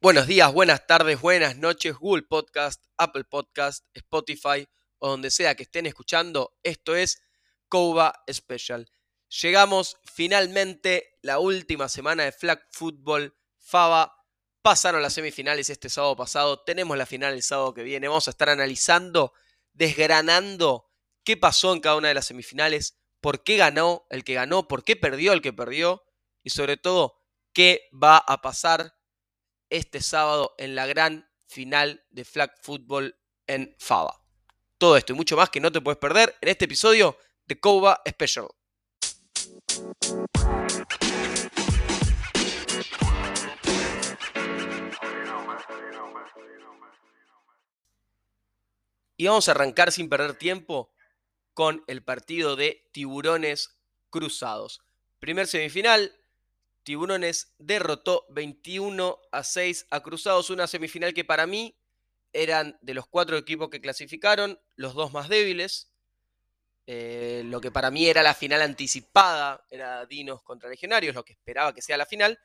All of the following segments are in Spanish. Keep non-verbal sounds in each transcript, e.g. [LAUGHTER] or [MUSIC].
Buenos días, buenas tardes, buenas noches, Google Podcast, Apple Podcast, Spotify o donde sea que estén escuchando. Esto es Coba Special. Llegamos finalmente la última semana de Flag Football. Faba pasaron las semifinales este sábado pasado. Tenemos la final el sábado que viene. Vamos a estar analizando, desgranando qué pasó en cada una de las semifinales, por qué ganó el que ganó, por qué perdió el que perdió y sobre todo qué va a pasar este sábado en la gran final de Flag Football en Fava. Todo esto y mucho más que no te puedes perder en este episodio de Coba Special. Y vamos a arrancar sin perder tiempo con el partido de Tiburones Cruzados. Primer semifinal, Tiburones derrotó 21 a 6 a Cruzados, una semifinal que para mí eran de los cuatro equipos que clasificaron, los dos más débiles. Eh, lo que para mí era la final anticipada era Dinos contra Legionarios, lo que esperaba que sea la final.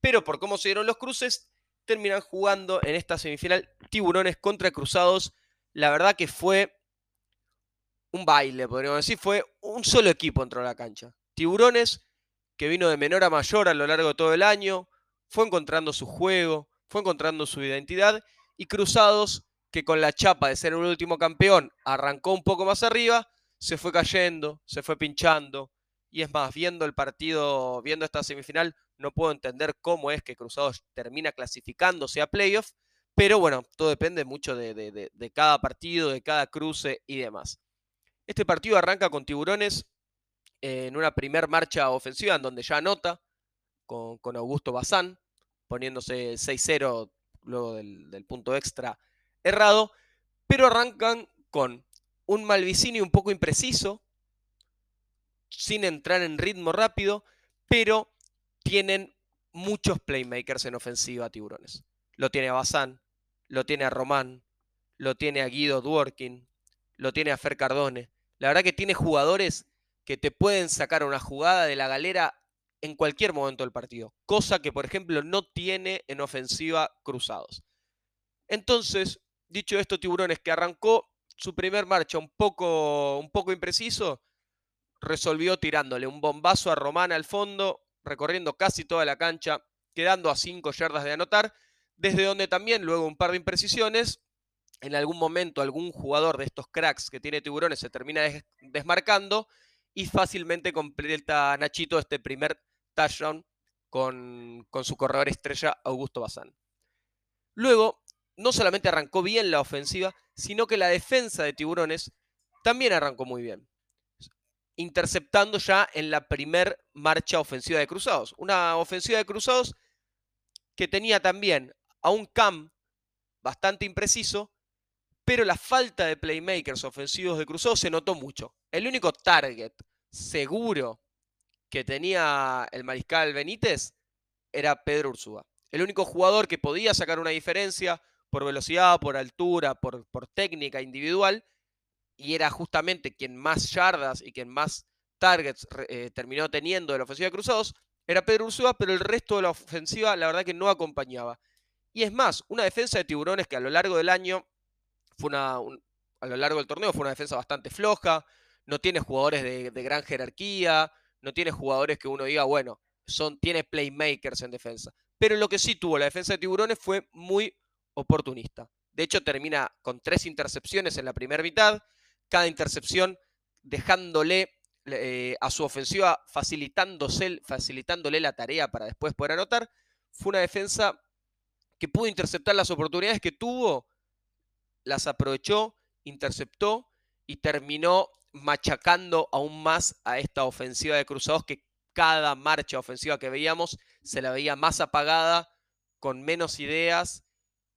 Pero por cómo se dieron los cruces, terminan jugando en esta semifinal Tiburones contra Cruzados. La verdad que fue un baile, podríamos decir. Fue un solo equipo entró a la cancha. Tiburones que vino de menor a mayor a lo largo de todo el año, fue encontrando su juego, fue encontrando su identidad, y Cruzados, que con la chapa de ser un último campeón arrancó un poco más arriba, se fue cayendo, se fue pinchando, y es más, viendo el partido, viendo esta semifinal, no puedo entender cómo es que Cruzados termina clasificándose a playoff, pero bueno, todo depende mucho de, cada partido, de cada cruce y demás. Este partido arranca con Tiburones en una primer marcha ofensiva en donde ya anota con, Augusto Bazán, poniéndose 6-0 luego del, punto extra errado, pero arrancan con un Malvicini un poco impreciso, sin entrar en ritmo rápido, pero tienen muchos playmakers en ofensiva Tiburones. Lo tiene Bazán, lo tiene a Román, lo tiene a Guido Dworkin, lo tiene a Fer Cardone. La verdad que tiene jugadores que te pueden sacar una jugada de la galera en cualquier momento del partido, cosa que por ejemplo no tiene en ofensiva Cruzados. Entonces, dicho esto, Tiburones que arrancó su primer marcha un poco, un poco impreciso, resolvió tirándole un bombazo a Román al fondo, recorriendo casi toda la cancha, quedando a 5 yardas de anotar, desde donde también luego un par de imprecisiones, en algún momento algún jugador de estos cracks que tiene Tiburones se termina desmarcando y fácilmente completa Nachito este primer touchdown con, con su corredor estrella Augusto Bazán. Luego, no solamente arrancó bien la ofensiva, sino que la defensa de Tiburones también arrancó muy bien, interceptando ya en la primer marcha ofensiva de Cruzados. Una ofensiva de Cruzados que tenía también a un Cam bastante impreciso, pero la falta de playmakers ofensivos de Cruzado se notó mucho. El único target seguro que tenía el mariscal Benítez era Pedro Ursúa. El único jugador que podía sacar una diferencia por velocidad, por altura, por, técnica individual, y era justamente quien más yardas y quien más targets eh, terminó teniendo de la ofensiva de Cruzados, era Pedro Ursúa, pero el resto de la ofensiva la verdad que no acompañaba. Y es más, una defensa de tiburones que a lo largo del año fue una, a lo largo del torneo fue una defensa bastante floja, no tiene jugadores de, gran jerarquía, no tiene jugadores que uno diga, bueno, son, tiene playmakers en defensa. Pero lo que sí tuvo la defensa de Tiburones fue muy oportunista. De hecho, termina con tres intercepciones en la primera mitad, cada intercepción dejándole eh, a su ofensiva, facilitándole la tarea para después poder anotar. Fue una defensa que pudo interceptar las oportunidades que tuvo las aprovechó, interceptó y terminó machacando aún más a esta ofensiva de Cruzados que cada marcha ofensiva que veíamos se la veía más apagada, con menos ideas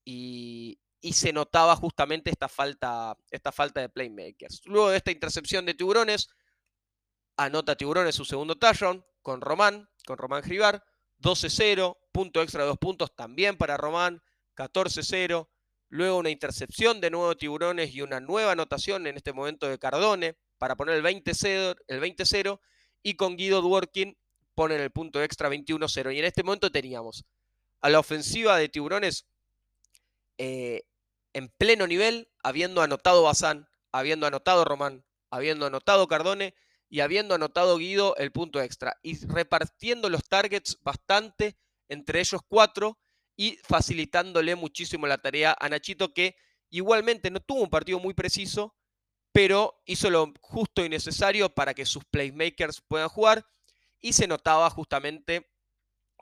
y, se notaba justamente esta falta, esta falta de playmakers. Luego de esta intercepción de Tiburones, anota Tiburones su segundo touchdown con Román, con Román Gribar, 12-0, punto extra de dos puntos también para Román, 14-0, luego una intercepción de nuevo Tiburones y una nueva anotación en este momento de Cardone para poner el 20-0, el 20 y con Guido Dworkin ponen el punto extra 21-0. Y en este momento teníamos a la ofensiva de Tiburones eh, en pleno nivel, habiendo anotado Bazán, habiendo anotado Román, habiendo anotado Cardone y habiendo anotado Guido el punto extra. Y repartiendo los targets bastante entre ellos cuatro y facilitándole muchísimo la tarea a Nachito, que igualmente no tuvo un partido muy preciso, pero hizo lo justo y necesario para que sus playmakers puedan jugar. Y se notaba justamente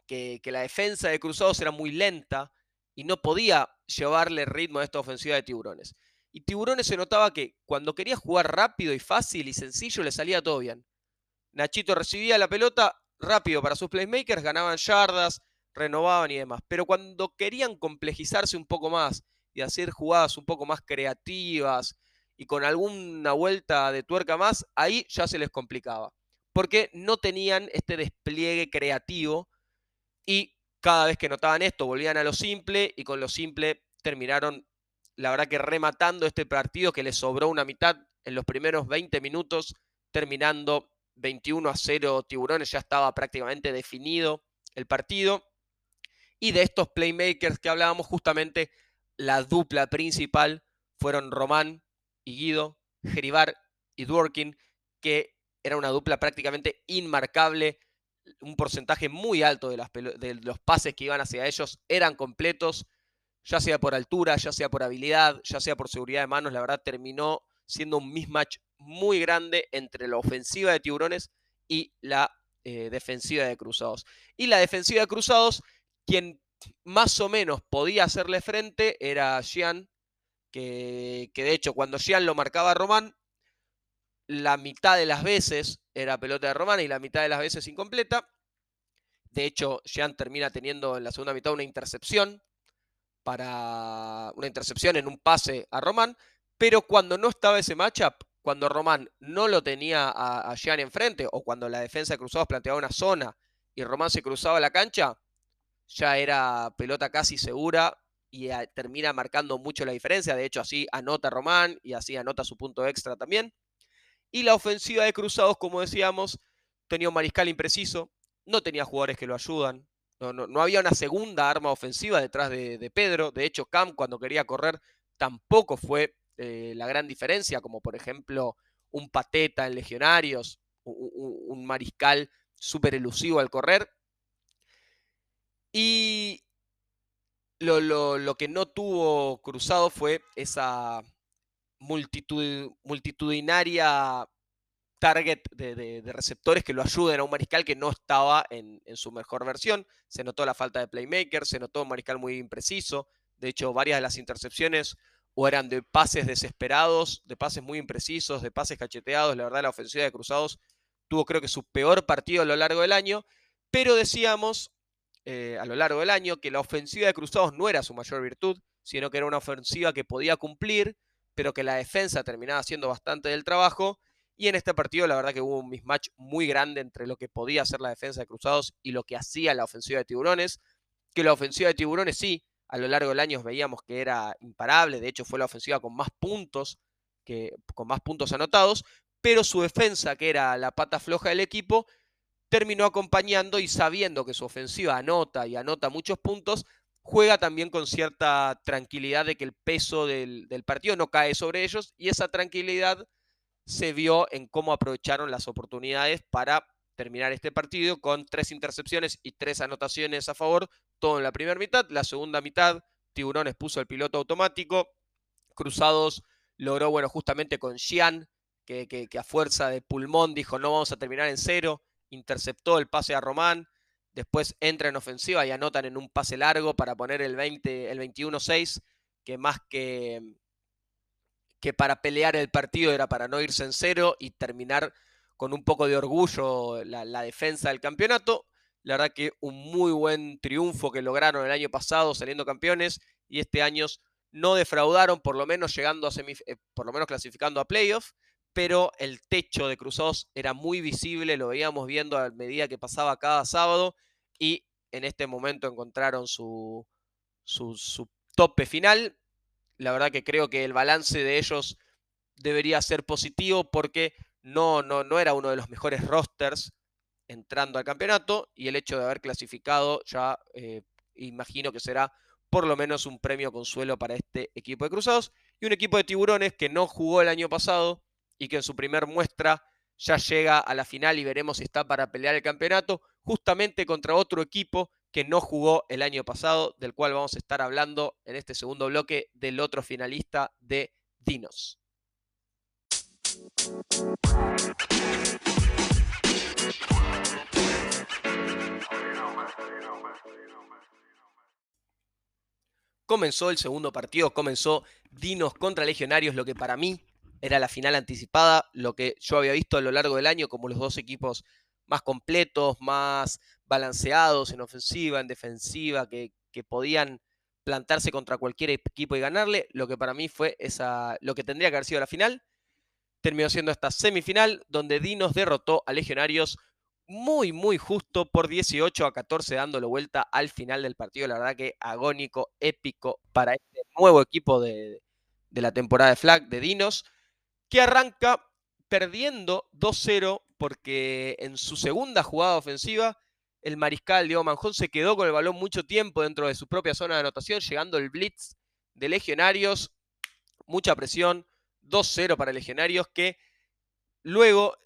que, que la defensa de Cruzados era muy lenta y no podía llevarle ritmo a esta ofensiva de Tiburones. Y Tiburones se notaba que cuando quería jugar rápido y fácil y sencillo le salía todo bien. Nachito recibía la pelota rápido para sus playmakers, ganaban yardas, renovaban y demás. Pero cuando querían complejizarse un poco más y hacer jugadas un poco más creativas y con alguna vuelta de tuerca más, ahí ya se les complicaba. Porque no tenían este despliegue creativo y cada vez que notaban esto volvían a lo simple y con lo simple terminaron, la verdad que rematando este partido que les sobró una mitad en los primeros 20 minutos, terminando 21 a 0 Tiburones, ya estaba prácticamente definido el partido. Y de estos playmakers que hablábamos, justamente la dupla principal fueron Román y Guido, Geribar y Dworkin, que era una dupla prácticamente inmarcable. Un porcentaje muy alto de, los pases que iban hacia ellos eran completos, ya sea por altura, ya sea por habilidad, ya sea por seguridad de manos. La verdad terminó siendo un mismatch muy grande entre la ofensiva de Tiburones y la eh, defensiva de Cruzados. Y la defensiva de Cruzados quien más o menos podía hacerle frente era Jean, que, de hecho cuando Jean lo marcaba a Román, la mitad de las veces era pelota de Román y la mitad de las veces incompleta. De hecho, Jean termina teniendo en la segunda mitad una intercepción para una intercepción en un pase a Román, pero cuando no estaba ese matchup, cuando Román no lo tenía a, a Jean enfrente o cuando la defensa de Cruzados planteaba una zona y Román se cruzaba la cancha, ya era pelota casi segura y ah, termina marcando mucho la diferencia. De hecho, así anota Román y así anota su punto extra también. Y la ofensiva de Cruzados, como decíamos, tenía un mariscal impreciso, no tenía jugadores que lo ayudan, no, no, había una segunda arma ofensiva detrás de, Pedro. De hecho, Cam cuando quería correr tampoco fue eh, la gran diferencia, como por ejemplo un pateta en Legionarios, un, un mariscal súper elusivo al correr. Y lo, que no tuvo cruzado fue esa multitud, multitudinaria target de, receptores que lo ayuden a un mariscal que no estaba en, su mejor versión. Se notó la falta de playmaker, se notó un mariscal muy impreciso. De hecho, varias de las intercepciones o eran de pases desesperados, de pases muy imprecisos, de pases cacheteados. La verdad, la ofensiva de Cruzados tuvo creo que su peor partido a lo largo del año. Pero decíamos eh, a lo largo del año que la ofensiva de Cruzados no era su mayor virtud, sino que era una ofensiva que podía cumplir, pero que la defensa terminaba haciendo bastante del trabajo. Y en este partido la verdad que hubo un mismatch muy grande entre lo que podía hacer la defensa de Cruzados y lo que hacía la ofensiva de Tiburones. Que la ofensiva de Tiburones sí, a lo largo del año veíamos que era imparable, de hecho fue la ofensiva con más puntos, que, con más puntos anotados, pero su defensa, que era la pata floja del equipo, terminó acompañando y sabiendo que su ofensiva anota y anota muchos puntos, juega también con cierta tranquilidad de que el peso del, partido no cae sobre ellos y esa tranquilidad se vio en cómo aprovecharon las oportunidades para terminar este partido con tres intercepciones y tres anotaciones a favor, todo en la primera mitad. La segunda mitad, Tiburones puso el piloto automático, Cruzados logró, bueno, justamente con Xian, que, que a fuerza de pulmón dijo no vamos a terminar en cero, interceptó el pase a Román, después entra en ofensiva y anotan en un pase largo para poner el, 20, el 21-6, que más que, que para pelear el partido era para no irse en cero y terminar con un poco de orgullo la, defensa del campeonato. La verdad que un muy buen triunfo que lograron el año pasado saliendo campeones y este año no defraudaron, por lo menos llegando a eh, por lo menos clasificando a playoffs pero el techo de Cruzados era muy visible, lo veíamos viendo a medida que pasaba cada sábado y en este momento encontraron su, su, tope final. La verdad que creo que el balance de ellos debería ser positivo porque no, no, no era uno de los mejores rosters entrando al campeonato y el hecho de haber clasificado ya eh, imagino que será por lo menos un premio consuelo para este equipo de Cruzados y un equipo de Tiburones que no jugó el año pasado y que en su primer muestra ya llega a la final y veremos si está para pelear el campeonato justamente contra otro equipo que no jugó el año pasado, del cual vamos a estar hablando en este segundo bloque del otro finalista de Dinos. Comenzó el segundo partido, comenzó Dinos contra Legionarios, lo que para mí era la final anticipada, lo que yo había visto a lo largo del año como los dos equipos más completos, más balanceados en ofensiva, en defensiva, que, podían plantarse contra cualquier equipo y ganarle, lo que para mí fue esa, lo que tendría que haber sido la final. Terminó siendo esta semifinal donde Dinos derrotó a Legionarios muy, muy justo por 18 a 14, dándole vuelta al final del partido. La verdad que agónico, épico para este nuevo equipo de, de la temporada de Flag de Dinos, que arranca perdiendo 2-0 porque en su segunda jugada ofensiva el mariscal Diego Manjón se quedó con el balón mucho tiempo dentro de su propia zona de anotación, llegando el blitz de Legionarios, mucha presión, 2-0 para Legionarios, que luego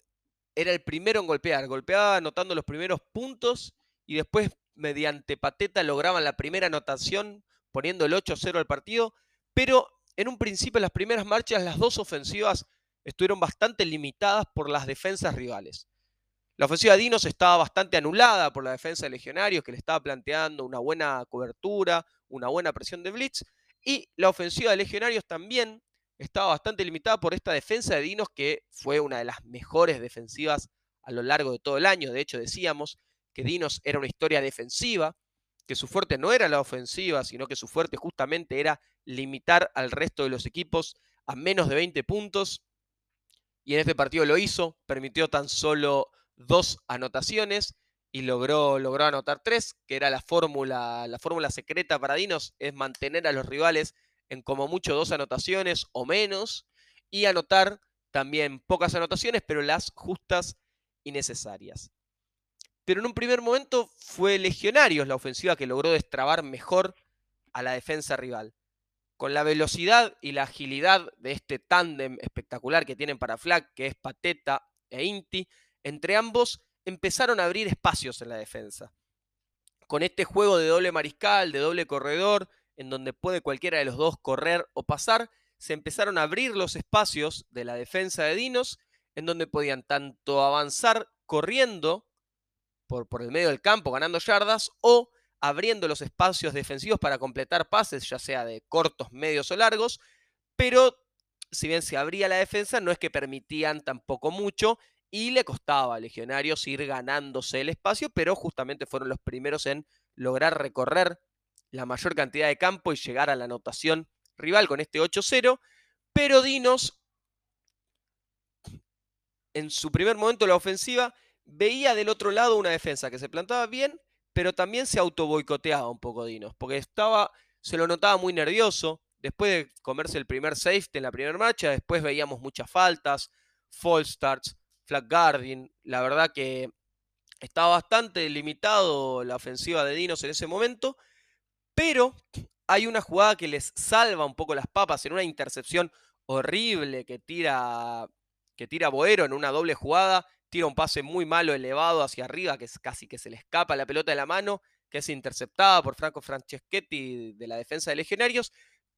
era el primero en golpear. Golpeaba anotando los primeros puntos y después, mediante pateta, lograban la primera anotación poniendo el 8-0 al partido. Pero en un principio, en las primeras marchas, las dos ofensivas estuvieron bastante limitadas por las defensas rivales. La ofensiva de Dinos estaba bastante anulada por la defensa de Legionarios, que le estaba planteando una buena cobertura, una buena presión de blitz. Y la ofensiva de Legionarios también estaba bastante limitada por esta defensa de Dinos, que fue una de las mejores defensivas a lo largo de todo el año. De hecho, decíamos que Dinos era una historia defensiva, que su fuerte no era la ofensiva, sino que su fuerte justamente era limitar al resto de los equipos a menos de 20 puntos. Y en este partido lo hizo, permitió tan solo dos anotaciones y logró, logró anotar tres, que era la fórmula, la fórmula secreta para Dinos, es mantener a los rivales en como mucho dos anotaciones o menos y anotar también pocas anotaciones, pero las justas y necesarias. Pero en un primer momento fue Legionarios la ofensiva que logró destrabar mejor a la defensa rival. Con la velocidad y la agilidad de este tándem espectacular que tienen para Flag, que es Pateta e Inti, entre ambos empezaron a abrir espacios en la defensa. Con este juego de doble mariscal, de doble corredor, en donde puede cualquiera de los dos correr o pasar, se empezaron a abrir los espacios de la defensa de Dinos, en donde podían tanto avanzar corriendo por, por el medio del campo, ganando yardas, o abriendo los espacios defensivos para completar pases, ya sea de cortos, medios o largos, pero si bien se abría la defensa, no es que permitían tampoco mucho y le costaba a Legionarios ir ganándose el espacio, pero justamente fueron los primeros en lograr recorrer la mayor cantidad de campo y llegar a la anotación rival con este 8-0. Pero Dinos, en su primer momento de la ofensiva, veía del otro lado una defensa que se plantaba bien, pero también se autoboicoteaba un poco Dinos, porque estaba, se lo notaba muy nervioso. Después de comerse el primer safety en la primera marcha, después veíamos muchas faltas, false starts, flag guarding. La verdad que estaba bastante limitado la ofensiva de Dinos en ese momento. Pero hay una jugada que les salva un poco las papas en una intercepción horrible que tira, que tira Boero en una doble jugada. Tira un pase muy malo elevado hacia arriba, que es casi que se le escapa la pelota de la mano, que es interceptada por Franco Franceschetti de la defensa de Legionarios.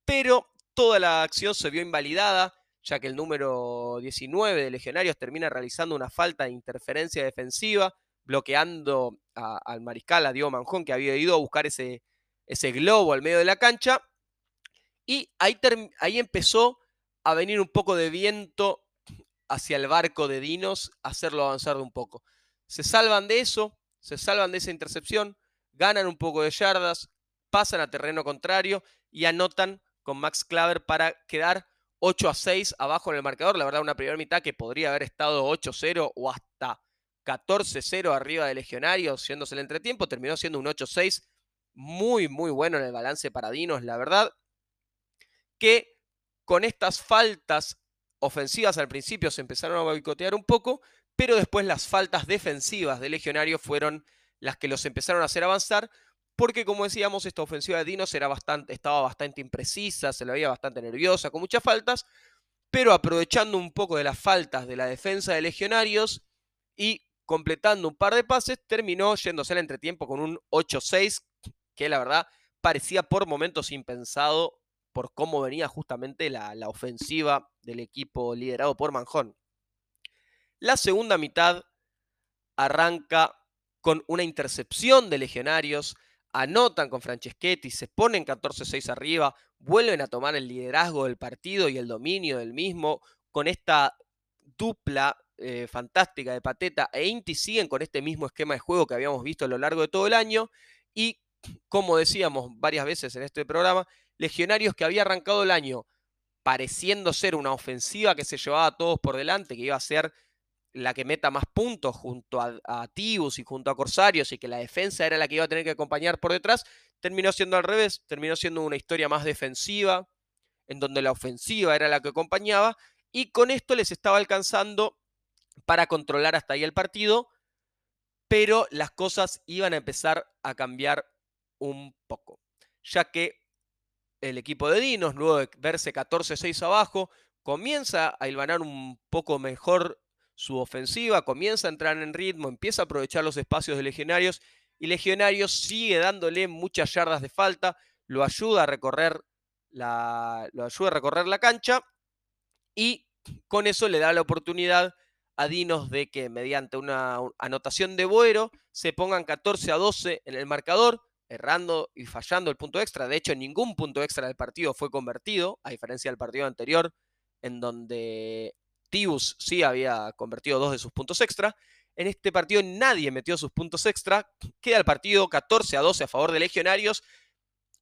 Pero toda la acción se vio invalidada, ya que el número 19 de Legionarios termina realizando una falta de interferencia defensiva, bloqueando al mariscal, a Diego Manjón, que había ido a buscar ese, ese globo al medio de la cancha. Y ahí, ahí empezó a venir un poco de viento hacia el barco de Dinos, hacerlo avanzar de un poco. Se salvan de eso, se salvan de esa intercepción, ganan un poco de yardas, pasan a terreno contrario y anotan con Max Claver para quedar 8 a 6 abajo en el marcador. La verdad, una primera mitad que podría haber estado 8-0 o hasta 14-0 arriba de Legionarios, siéndose el entretiempo, terminó siendo un 8-6 muy, muy bueno en el balance para Dinos, la verdad. que con estas faltas ofensivas al principio se empezaron a boicotear un poco, pero después las faltas defensivas de Legionarios fueron las que los empezaron a hacer avanzar, porque como decíamos, esta ofensiva de Dinos era bastante, estaba bastante imprecisa, se la veía bastante nerviosa, con muchas faltas, pero aprovechando un poco de las faltas de la defensa de Legionarios y completando un par de pases, terminó yéndose al entretiempo con un 8-6, que la verdad parecía por momentos impensado por cómo venía justamente la, ofensiva del equipo liderado por Manjón. La segunda mitad arranca con una intercepción de Legionarios, anotan con Franceschetti, se ponen 14-6 arriba, vuelven a tomar el liderazgo del partido y el dominio del mismo, con esta dupla eh, fantástica de Pateta e Inti siguen con este mismo esquema de juego que habíamos visto a lo largo de todo el año y como decíamos varias veces en este programa, Legionarios que había arrancado el año pareciendo ser una ofensiva que se llevaba a todos por delante, que iba a ser la que meta más puntos junto a, a Tibus y junto a Corsarios y que la defensa era la que iba a tener que acompañar por detrás, terminó siendo al revés, terminó siendo una historia más defensiva, en donde la ofensiva era la que acompañaba, y con esto les estaba alcanzando para controlar hasta ahí el partido, pero las cosas iban a empezar a cambiar un poco, ya que el equipo de Dinos, luego de verse 14-6 abajo, comienza a hilvanar un poco mejor su ofensiva, comienza a entrar en ritmo, empieza a aprovechar los espacios de Legionarios y Legionarios sigue dándole muchas yardas de falta, lo ayuda a recorrer la, lo ayuda a recorrer la cancha y con eso le da la oportunidad a Dinos de que mediante una anotación de Boero se pongan 14 a 12 en el marcador, errando y fallando el punto extra. De hecho, ningún punto extra del partido fue convertido, a diferencia del partido anterior, en donde Tibus sí había convertido dos de sus puntos extra. En este partido nadie metió sus puntos extra. Queda el partido 14 a 12 a favor de Legionarios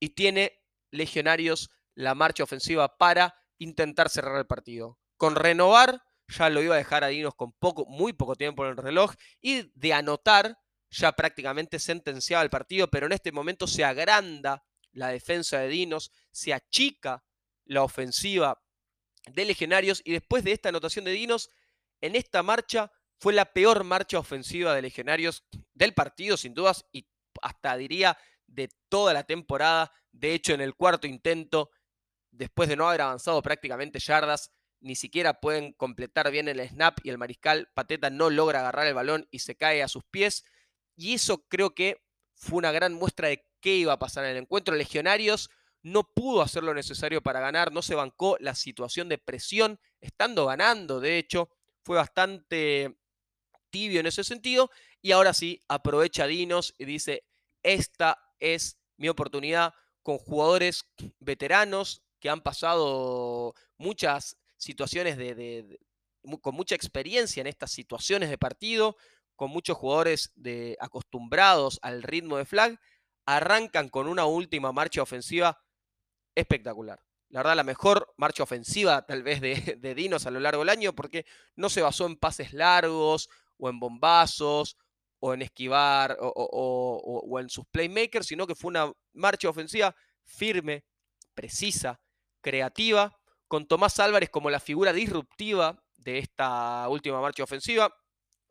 y tiene Legionarios la marcha ofensiva para intentar cerrar el partido. Con renovar ya lo iba a dejar a Dinos con poco, muy poco tiempo en el reloj y de anotar ya prácticamente sentenciaba el partido, pero en este momento se agranda la defensa de Dinos, se achica la ofensiva de Legionarios y después de esta anotación de Dinos, en esta marcha fue la peor marcha ofensiva de Legionarios del partido, sin dudas, y hasta diría de toda la temporada. De hecho, en el cuarto intento, después de no haber avanzado prácticamente yardas, ni siquiera pueden completar bien el snap y el mariscal Pateta no logra agarrar el balón y se cae a sus pies. Y eso creo que fue una gran muestra de qué iba a pasar en el encuentro. Legionarios no pudo hacer lo necesario para ganar, no se bancó la situación de presión, estando ganando, de hecho, fue bastante tibio en ese sentido. Y ahora sí, aprovecha Dinos y dice, esta es mi oportunidad con jugadores veteranos que han pasado muchas situaciones de, con mucha experiencia en estas situaciones de partido, con muchos jugadores acostumbrados al ritmo de flag, arrancan con una última marcha ofensiva espectacular. La verdad, la mejor marcha ofensiva tal vez de, Dinos a lo largo del año, porque no se basó en pases largos o en bombazos o en esquivar o, en sus playmakers, sino que fue una marcha ofensiva firme, precisa, creativa con Tomás Álvarez como la figura disruptiva de esta última marcha ofensiva,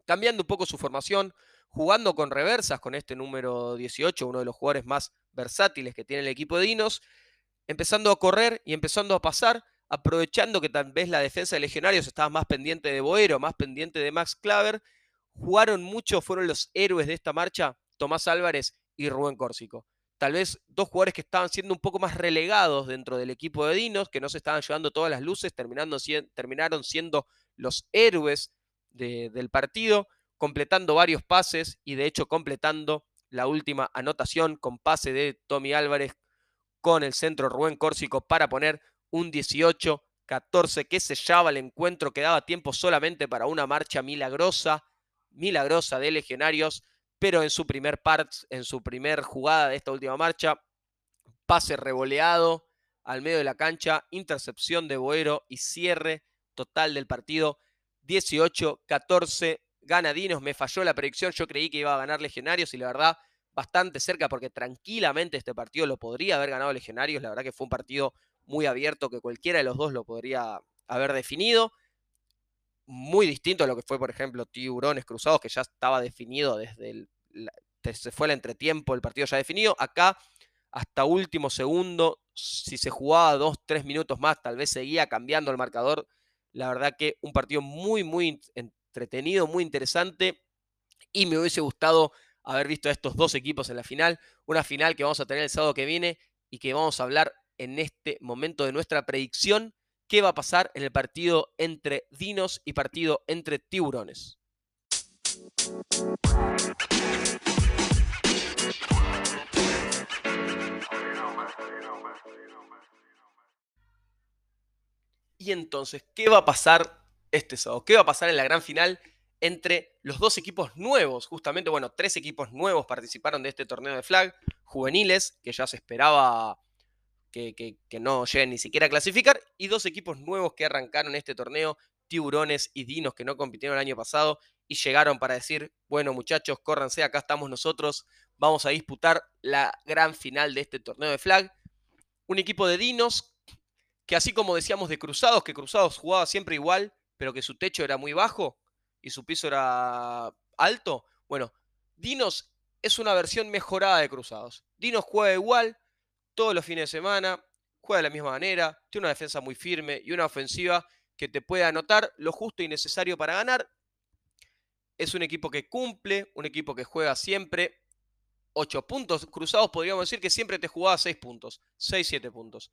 cambiando un poco su formación, jugando con reversas con este número 18, uno de los jugadores más versátiles que tiene el equipo de Dinos, empezando a correr y empezando a pasar, aprovechando que tal vez la defensa de Legionarios estaba más pendiente de Boero, más pendiente de Max Claver, jugaron mucho, fueron los héroes de esta marcha, Tomás Álvarez y Rubén Córsico. Tal vez dos jugadores que estaban siendo un poco más relegados dentro del equipo de Dinos, que no se estaban llevando todas las luces, terminando, terminaron siendo los héroes del partido, completando varios pases y de hecho completando la última anotación con pase de Tommy Álvarez con el centro Rubén Córsico para poner un 18-14 que sellaba el encuentro, que daba tiempo solamente para una marcha milagrosa, milagrosa de legionarios pero en su primer part, en su primer jugada de esta última marcha, pase revoleado al medio de la cancha, intercepción de Boero y cierre total del partido 18-14 ganadinos. Me falló la predicción, yo creí que iba a ganar Legionarios y la verdad bastante cerca porque tranquilamente este partido lo podría haber ganado Legionarios. La verdad que fue un partido muy abierto que cualquiera de los dos lo podría haber definido. Muy distinto a lo que fue, por ejemplo, Tiburones Cruzados, que ya estaba definido desde el. se fue el entretiempo, el partido ya definido. Acá, hasta último segundo, si se jugaba dos, tres minutos más, tal vez seguía cambiando el marcador. La verdad que un partido muy, muy entretenido, muy interesante. Y me hubiese gustado haber visto a estos dos equipos en la final. Una final que vamos a tener el sábado que viene y que vamos a hablar en este momento de nuestra predicción. ¿Qué va a pasar en el partido entre Dinos y partido entre Tiburones? Y entonces, ¿qué va a pasar este sábado? ¿Qué va a pasar en la gran final entre los dos equipos nuevos? Justamente, bueno, tres equipos nuevos participaron de este torneo de flag, juveniles, que ya se esperaba que, no lleguen ni siquiera a clasificar, y dos equipos nuevos que arrancaron este torneo, Tiburones y Dinos, que no compitieron el año pasado y llegaron para decir, bueno muchachos, córranse, acá estamos nosotros, vamos a disputar la gran final de este torneo de flag. Un equipo de Dinos que así como decíamos de Cruzados, que Cruzados jugaba siempre igual, pero que su techo era muy bajo y su piso era alto, bueno, Dinos es una versión mejorada de Cruzados. Dinos juega igual todos los fines de semana, juega de la misma manera, tiene una defensa muy firme y una ofensiva que te puede anotar lo justo y necesario para ganar. Es un equipo que cumple, un equipo que juega siempre 8 puntos. Cruzados podríamos decir que siempre te jugaba 6 puntos, 6, 7 puntos.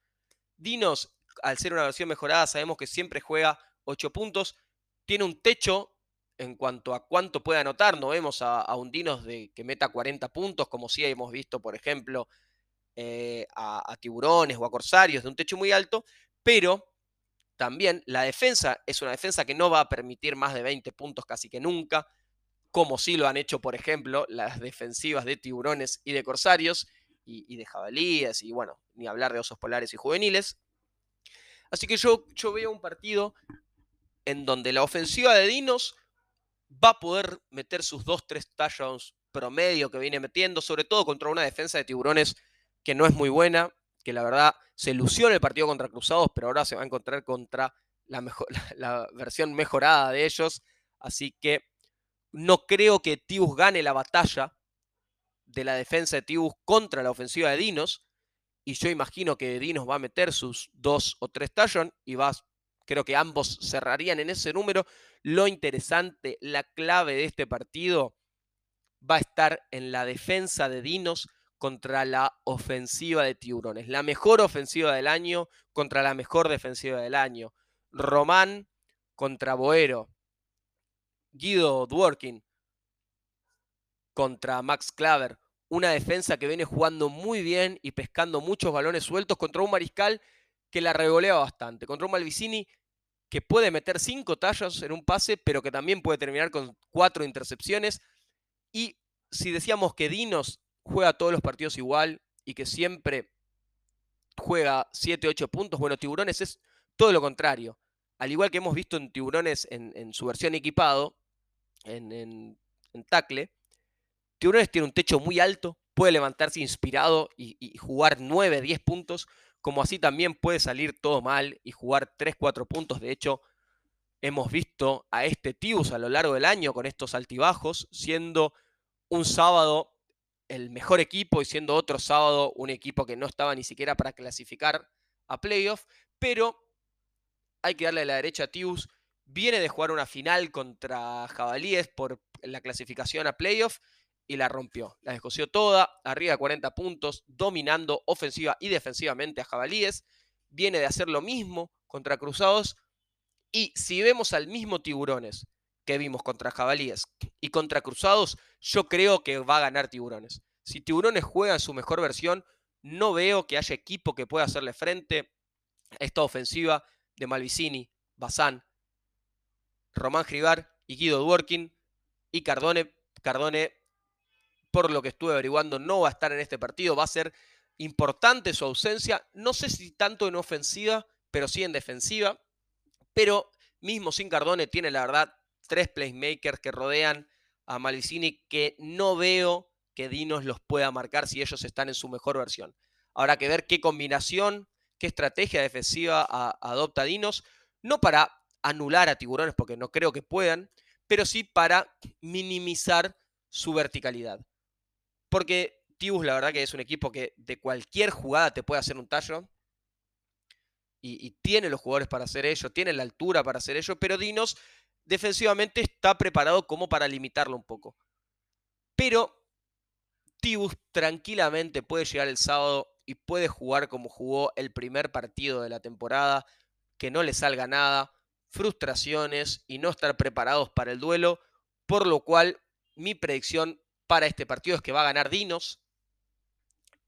Dinos al ser una versión mejorada, sabemos que siempre juega 8 puntos. Tiene un techo en cuanto a cuánto puede anotar. No vemos a, a Dinos de que meta 40 puntos, como sí hemos visto, por ejemplo, eh, a, tiburones o a corsarios de un techo muy alto. Pero también la defensa es una defensa que no va a permitir más de 20 puntos casi que nunca, como sí lo han hecho, por ejemplo, las defensivas de tiburones y de corsarios y, y de jabalíes, y bueno, ni hablar de osos polares y juveniles. Así que yo, yo veo un partido en donde la ofensiva de Dinos va a poder meter sus 2-3 touchdowns promedio que viene metiendo, sobre todo contra una defensa de tiburones que no es muy buena, que la verdad se ilusiona el partido contra Cruzados, pero ahora se va a encontrar contra la, mejor, [LAUGHS] la, versión mejorada de ellos. Así que no creo que Tibus gane la batalla de la defensa de Tibus contra la ofensiva de Dinos y yo imagino que Dinos va a meter sus dos o tres touchdowns y va, creo que ambos cerrarían en ese número. Lo interesante, la clave de este partido va a estar en la defensa de Dinos contra la ofensiva de Tiburones. La mejor ofensiva del año contra la mejor defensiva del año. Román contra Boero. Guido Dworkin contra Max Claver una defensa que viene jugando muy bien y pescando muchos balones sueltos contra un mariscal que la revolea bastante, contra un Malvicini que puede meter cinco tallos en un pase, pero que también puede terminar con cuatro intercepciones. Y si decíamos que Dinos juega todos los partidos igual y que siempre juega 7, 8 puntos, bueno, Tiburones es todo lo contrario. Al igual que hemos visto en Tiburones en, su versión equipado, en, en Tiburones tiene un techo muy alto, puede levantarse inspirado y, jugar 9, 10 puntos, como así también puede salir todo mal y jugar 3, 4 puntos. De hecho, hemos visto a este Tibus a lo largo del año con estos altibajos, siendo un sábado el mejor equipo y siendo otro sábado un equipo que no estaba ni siquiera para clasificar a playoff, pero hay que darle la derecha a Tibus. Viene de jugar una final contra Jabalíes por la clasificación a playoff y la rompió. La descoció toda, arriba de 40 puntos, dominando ofensiva y defensivamente a Jabalíes. Viene de hacer lo mismo contra Cruzados. Y si vemos al mismo Tiburones que vimos contra Jabalíes y contra Cruzados, yo creo que va a ganar Tiburones. Si Tiburones juega en su mejor versión, no veo que haya equipo que pueda hacerle frente a esta ofensiva de Malvicini, Bazán, Román Gribar y Guido Dworkin y Cardone. Cardone por lo que estuve averiguando, no va a estar en este partido. Va a ser importante su ausencia. No sé si tanto en ofensiva, pero sí en defensiva. Pero mismo sin Cardone tiene la verdad tres playmakers que rodean a Malicini que no veo que Dinos los pueda marcar si ellos están en su mejor versión. Habrá que ver qué combinación, qué estrategia defensiva adopta Dinos, no para anular a Tiburones, porque no creo que puedan, pero sí para minimizar su verticalidad. Porque Tibus, la verdad que es un equipo que de cualquier jugada te puede hacer un tallo. Y, tiene los jugadores para hacer ello, tiene la altura para hacer ello, pero Dinos defensivamente está preparado como para limitarlo un poco. Pero Tibus tranquilamente puede llegar el sábado y puede jugar como jugó el primer partido de la temporada, que no le salga nada, frustraciones y no estar preparados para el duelo, por lo cual mi predicción para este partido es que va a ganar Dinos.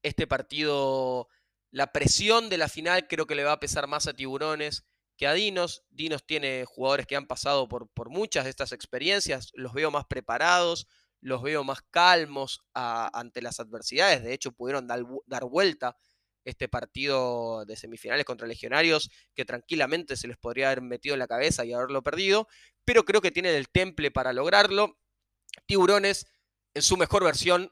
Este partido, la presión de la final creo que le va a pesar más a Tiburones que a Dinos. Dinos tiene jugadores que han pasado por, muchas de estas experiencias, los veo más preparados, los veo más calmos ante las adversidades. De hecho, pudieron dar, dar, vuelta este partido de semifinales contra Legionarios, que tranquilamente se les podría haber metido en la cabeza y haberlo perdido, pero creo que tienen el temple para lograrlo. Tiburones, en su mejor versión,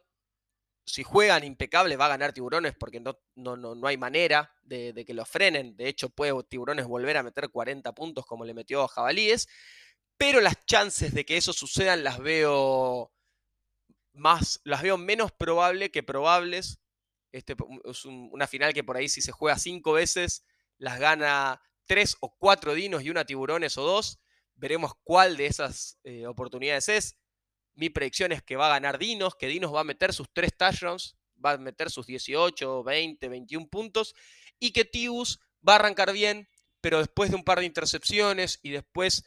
si juegan impecable, va a ganar Tiburones porque no, no, no, hay manera de, de, que lo frenen. De hecho, puede Tiburones volver a meter 40 puntos como le metió a Jabalíes. Pero las chances de que eso sucedan las veo más, las veo menos probable que probables. Este, es una final que por ahí si se juega cinco veces, las gana tres o cuatro dinos y una tiburones o dos. Veremos cuál de esas eh, oportunidades es. Mi predicción es que va a ganar Dinos, que Dinos va a meter sus tres touchdowns, va a meter sus 18, 20, 21 puntos y que Tibus va a arrancar bien, pero después de un par de intercepciones y después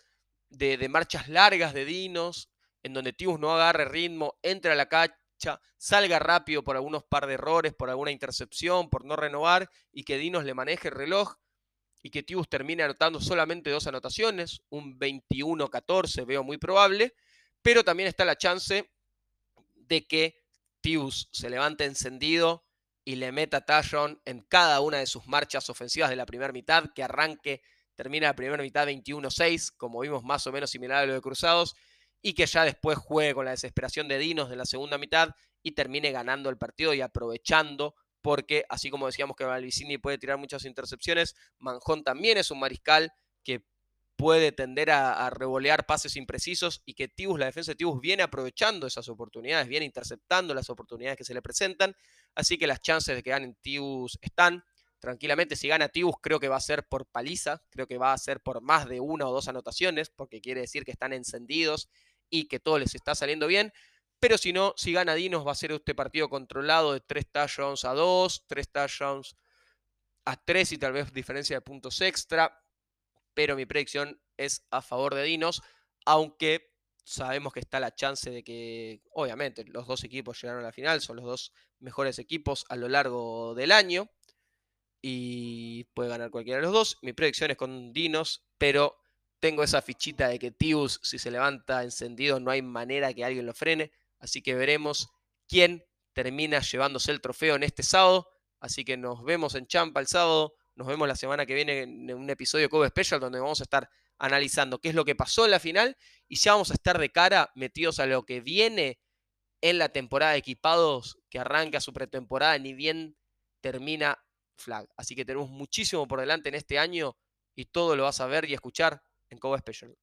de, marchas largas de Dinos, en donde Tibus no agarre ritmo, entre a la cancha, salga rápido por algunos par de errores, por alguna intercepción, por no renovar y que Dinos le maneje el reloj y que Tibus termine anotando solamente dos anotaciones, un 21-14 veo muy probable, pero también está la chance de que Tibus se levante encendido y le meta touchdown en cada una de sus marchas ofensivas de la primera mitad, que arranque, termina la primera mitad 21-6, como vimos más o menos similar a lo de Cruzados, y que ya después juegue con la desesperación de Dinos de la segunda mitad y termine ganando el partido y aprovechando porque así como decíamos que Valvicini puede tirar muchas intercepciones, Manjón también es un mariscal que puede tender a, revolear pases imprecisos y que Tibus, la defensa de Tibus, viene aprovechando esas oportunidades, viene interceptando las oportunidades que se le presentan, así que las chances de que ganen Tibus están. Tranquilamente, si gana Tibus, creo que va a ser por paliza, creo que va a ser por más de una o dos anotaciones, porque quiere decir que están encendidos y que todo les está saliendo bien. Pero si no, si gana Dinos, va a ser este partido controlado de 3 touchdowns a 2, 3 touchdowns a 3 y tal vez diferencia de puntos extra. Pero mi predicción es a favor de Dinos, aunque sabemos que está la chance de que, obviamente, los dos equipos llegaron a la final, son los dos mejores equipos a lo largo del año y puede ganar cualquiera de los dos. Mi predicción es con Dinos, pero tengo esa fichita de que Tius, si se levanta encendido, no hay manera que alguien lo frene. Así que veremos quién termina llevándose el trofeo en este sábado. Así que nos vemos en Champa el sábado. Nos vemos la semana que viene en un episodio de Kobe Special donde vamos a estar analizando qué es lo que pasó en la final y ya vamos a estar de cara metidos a lo que viene en la temporada de equipados que arranca su pretemporada ni bien termina Flag. Así que tenemos muchísimo por delante en este año y todo lo vas a ver y escuchar en Cobo Special.